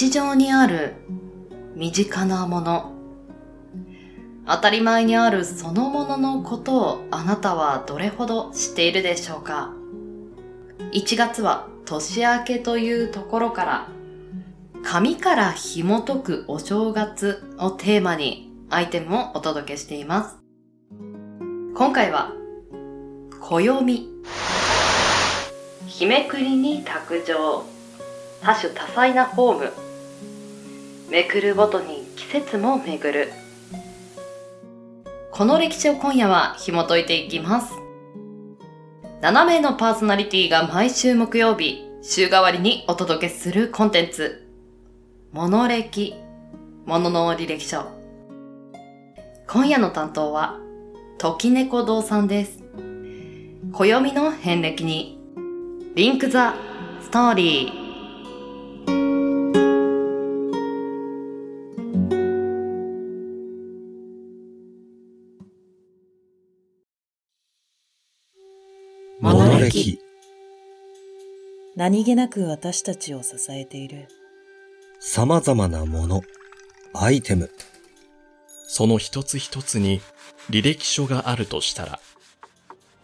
日常にある身近なもの、当たり前にあるそのもののことをあなたはどれほど知っているでしょうか ?1 月は年明けというところから紙から紐解くお正月をテーマにアイテムをお届けしています。今回は、暦。日めくりに卓上。多種多彩なフォーム。めくるごとに季節もめぐる。この歴史を今夜は紐解いていきます。7名のパーソナリティが毎週木曜日、週替わりにお届けするコンテンツ。モノ歴、モノの履歴書。今夜の担当は、時猫堂さんです。暦の遍歴に、リンクザストーリー。何気なく私たちを支えている様々なもの、アイテム。その一つ一つに履歴書があるとしたら、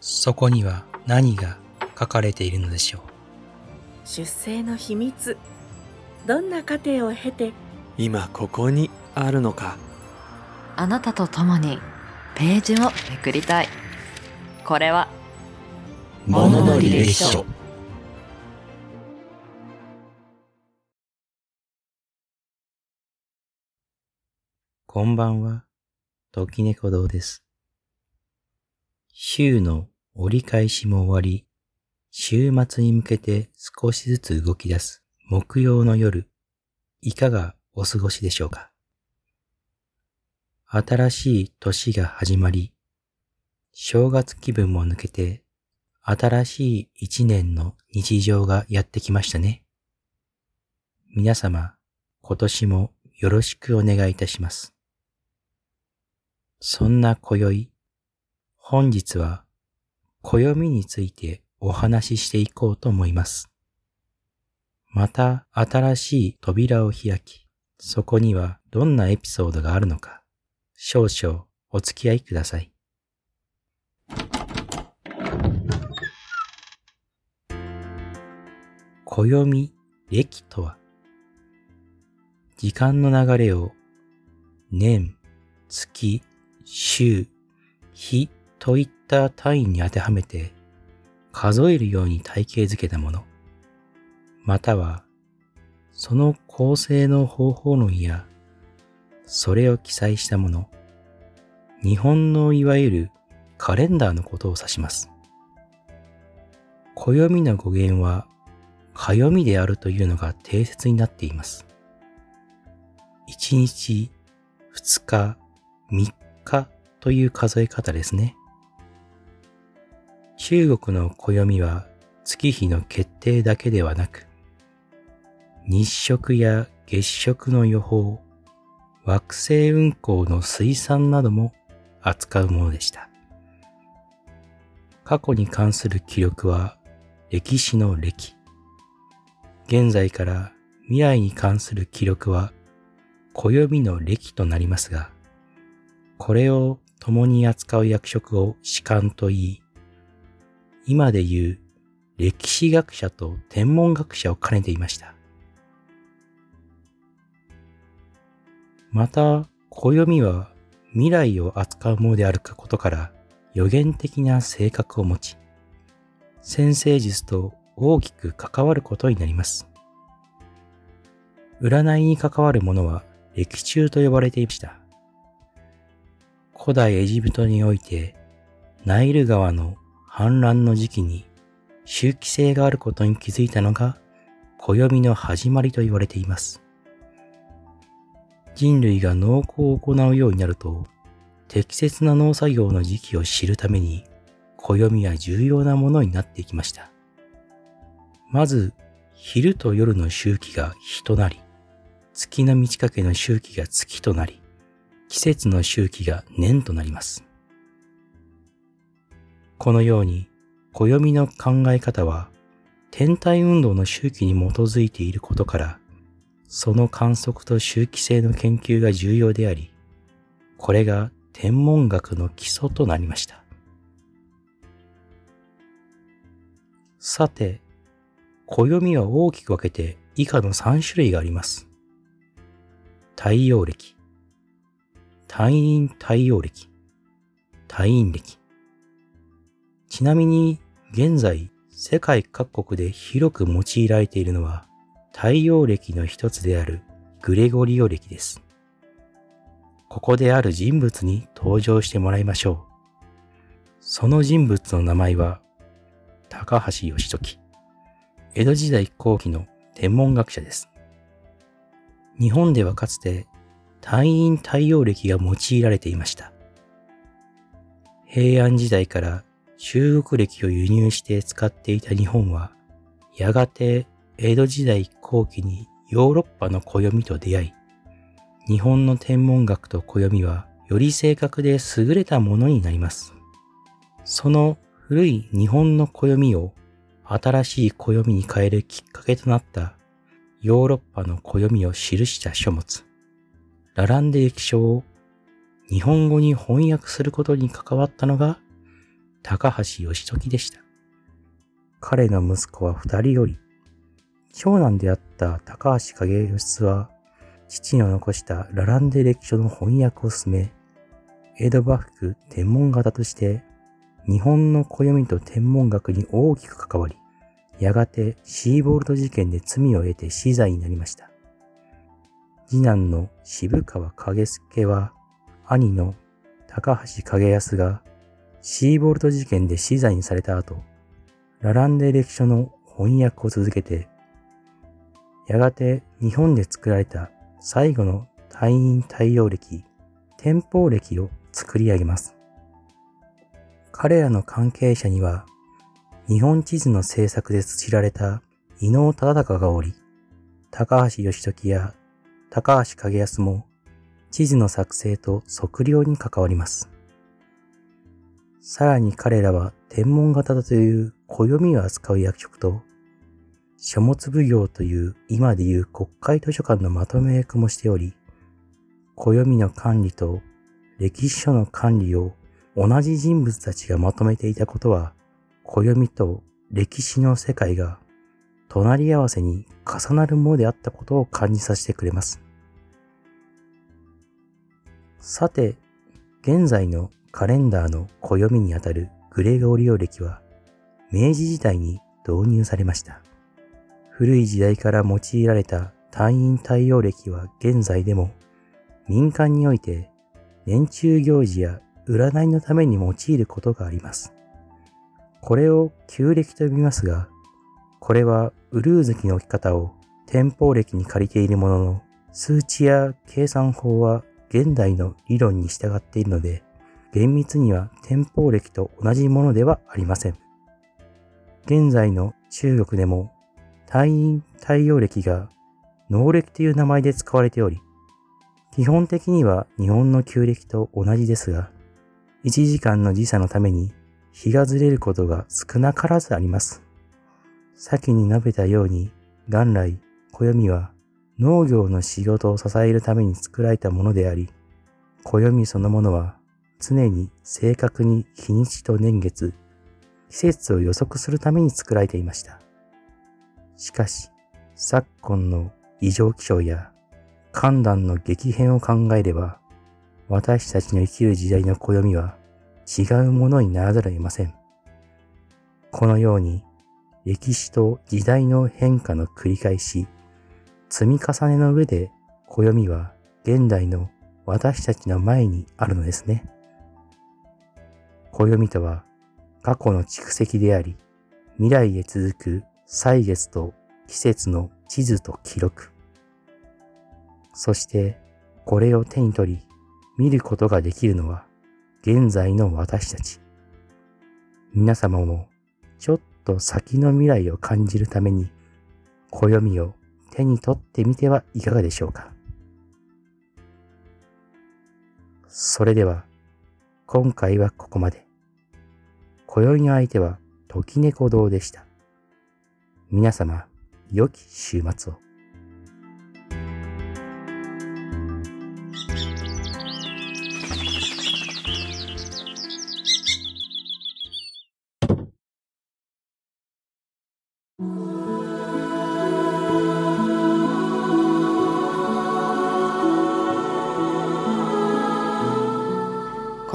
そこには何が書かれているのでしょう。出生の秘密。どんな過程を経て、今ここにあるのか。あなたと共にページをめくりたい。これは、モノの履歴書。こんばんは、時猫堂です。週の折り返しも終わり、週末に向けて少しずつ動き出す木曜の夜、いかがお過ごしでしょうか？新しい年が始まり、正月気分も抜けて、新しい一年の日常がやってきましたね。皆様、今年もよろしくお願いいたします。そんな今宵、本日は暦についてお話ししていこうと思います。また新しい扉を開き、そこにはどんなエピソードがあるのか、少々お付き合いください。暦暦とは、時間の流れを年、月、週、日といった単位に当てはめて数えるように体系づけたもの、またはその構成の方法論やそれを記載したもの、日本のいわゆるカレンダーのことを指します。暦の語源は、かよみであるというのが定説になっています。1日、2日、3日という数え方ですね。中国の暦は月日の決定だけではなく、日食や月食の予報、惑星運行の推算なども扱うものでした。過去に関する記録は歴史の歴。現在から未来に関する記録は暦の歴となりますが、これを共に扱う役職を士官と言い、今で言う歴史学者と天文学者を兼ねていました。また、暦は未来を扱うものであることから予言的な性格を持ち、先生術と大きく関わることになります。占いに関わるものは歴中と呼ばれていました。古代エジプトにおいて、ナイル川の氾濫の時期に周期性があることに気づいたのが暦の始まりと言われています。人類が農耕を行うようになると、適切な農作業の時期を知るために、暦は重要なものになっていきました。まず、昼と夜の周期が日となり、月の満ち欠けの周期が月となり、季節の周期が年となります。このように、暦の考え方は、天体運動の周期に基づいていることから、その観測と周期性の研究が重要であり、これが天文学の基礎となりました。さて、暦は大きく分けて以下の3種類があります。太陽暦、太陰太陽暦、太陰暦。ちなみに、現在、世界各国で広く用いられているのは、太陽暦の一つであるグレゴリオ暦です。ここである人物に登場してもらいましょう。その人物の名前は、高橋義時。江戸時代後期の天文学者です。日本ではかつて、太陰太陽暦が用いられていました。平安時代から中国暦を輸入して使っていた日本は、やがて江戸時代後期にヨーロッパの暦と出会い、日本の天文学と暦はより正確で優れたものになります。その古い日本の暦を新しい暦に変えるきっかけとなったヨーロッパの暦を記した書物、ラランデ歴書を日本語に翻訳することに関わったのが高橋義時でした。彼の息子は二人より、長男であった高橋影義は、父の残したラランデ歴書の翻訳を進め、江戸幕府天文型として、日本の暦と天文学に大きく関わり、やがてシーボルト事件で罪を得て死罪になりました。次男の渋川影助は、兄の高橋影康がシーボルト事件で死罪にされた後、ラランデ歴書の翻訳を続けて、やがて日本で作られた最後の太陰太陽暦、天保暦を作り上げます。彼らの関係者には、日本地図の制作で知られた伊能忠敬がおり、高橋義時や高橋景康も地図の作成と測量に関わります。さらに彼らは天文型だという暦を扱う役職と、書物奉行という今でいう国会図書館のまとめ役もしており、暦の管理と歴史書の管理を同じ人物たちがまとめていたことは、暦と歴史の世界が隣り合わせに重なるものであったことを感じさせてくれます。さて、現在のカレンダーの暦にあたるグレゴリオ暦は、明治時代に導入されました。古い時代から用いられた太陰太陽暦は現在でも民間において年中行事や占いのために用いることがあります。これを旧暦と呼びますが、これはウルー月の置き方を天保暦に借りているものの、数値や計算法は現代の理論に従っているので、厳密には天保暦と同じものではありません。現在の中国でも太陰太陽暦が農暦という名前で使われており、基本的には日本の旧暦と同じですが、1時間の時差のために日がずれることが少なからずあります。先に述べたように、元来、暦は農業の仕事を支えるために作られたものであり、暦そのものは常に正確に日にちと年月、季節を予測するために作られていました。しかし、昨今の異常気象や寒暖の激変を考えれば、私たちの生きる時代の暦は違うものにならざるを得ません。このように、歴史と時代の変化の繰り返し、積み重ねの上で暦は現代の私たちの前にあるのですね。暦とは過去の蓄積であり、未来へ続く歳月と季節の地図と記録。そして、これを手に取り、見ることができるのは、現在の私たち。皆様も、ちょっと先の未来を感じるために、暦を手に取ってみてはいかがでしょうか。それでは、今回はここまで。今宵の相手は、時猫堂でした。皆様、良き週末を。今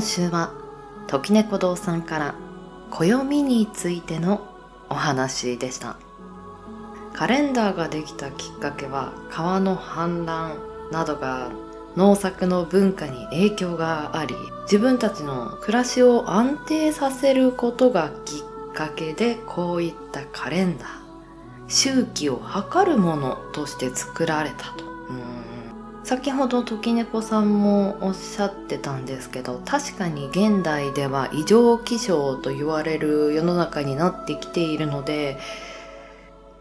週は時猫堂さんから暦についてのお話でした。カレンダーができたきっかけは川の氾濫などが農作の文化に影響があり自分たちの暮らしを安定させることがきっかけでこういったカレンダー周期を測るものとして作られたと。先ほど時猫さんもおっしゃってたんですけど確かに現代では異常気象と言われる世の中になってきているので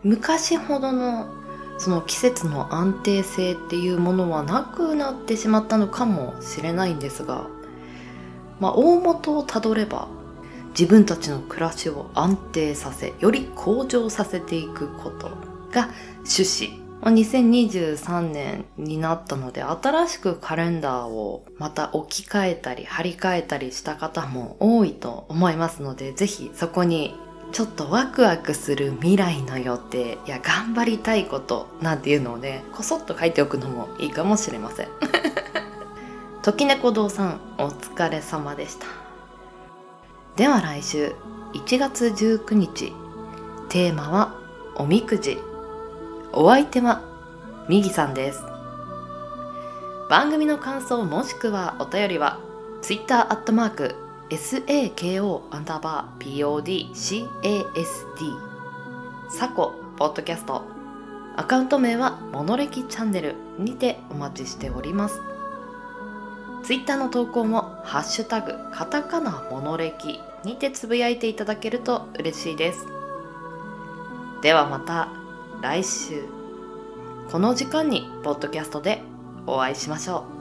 昔ほどのその季節の安定性っていうものはなくなってしまったのかもしれないんですが、まあ、大元をたどれば自分たちの暮らしを安定させより向上させていくことが趣旨。2023年になったので新しくカレンダーをまた置き換えたり貼り替えたりした方も多いと思いますのでぜひそこにちょっとワクワクする未来の予定や頑張りたいことなんていうのをねこそっと書いておくのもいいかもしれません。時猫堂さんお疲れ様でした。では来週1月19日テーマはおみくじ。お相手はみぎさんです。番組の感想もしくはお便りは Twitter アットマーク SAKO アンダーバー PODCASD サコポッドキャスト。アカウント名はモノレキチャンネルにてお待ちしております。ツイッターの投稿もハッシュタグカタカナモノレキ。にてつぶやいていただけると嬉しいです。ではまた来週。この時間にポッドキャストでお会いしましょう。